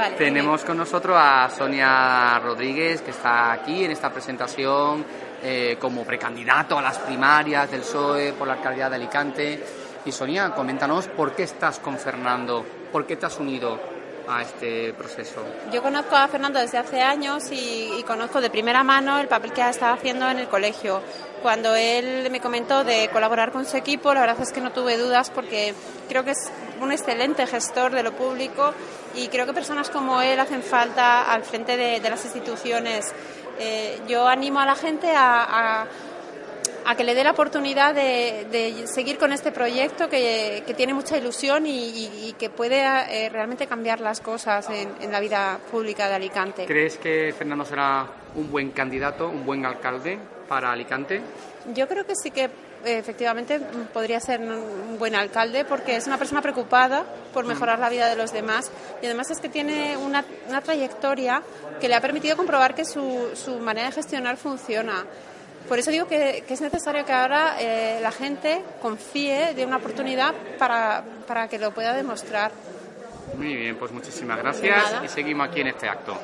Vale, Tenemos con nosotros a Sonia Rodríguez, que está aquí en esta presentación eh, como precandidato a las primarias del PSOE por la alcaldía de Alicante. Y Sonia, coméntanos por qué estás con Fernando, por qué te has unido a este proceso. Yo conozco a Fernando desde hace años y, y conozco de primera mano el papel que ha estado haciendo en el colegio. Cuando él me comentó de colaborar con su equipo, la verdad es que no tuve dudas porque creo que es un excelente gestor de lo público y creo que personas como él hacen falta al frente de, las instituciones. Eh, yo animo a la gente a a que le dé la oportunidad de, de seguir con este proyecto que, que tiene mucha ilusión y, y, y que puede eh, realmente cambiar las cosas en, en, la vida pública de Alicante. ¿Crees que Fernando será un buen candidato, un buen alcalde para Alicante? Yo creo que sí que efectivamente podría ser un buen alcalde porque es una persona preocupada por mejorar la vida de los demás y además es que tiene una, una trayectoria que le ha permitido comprobar que su, su manera de gestionar funciona. Por eso digo que, que es necesario que ahora eh, la gente confíe, de una oportunidad para, para que lo pueda demostrar. Muy bien, pues muchísimas gracias y seguimos aquí en este acto.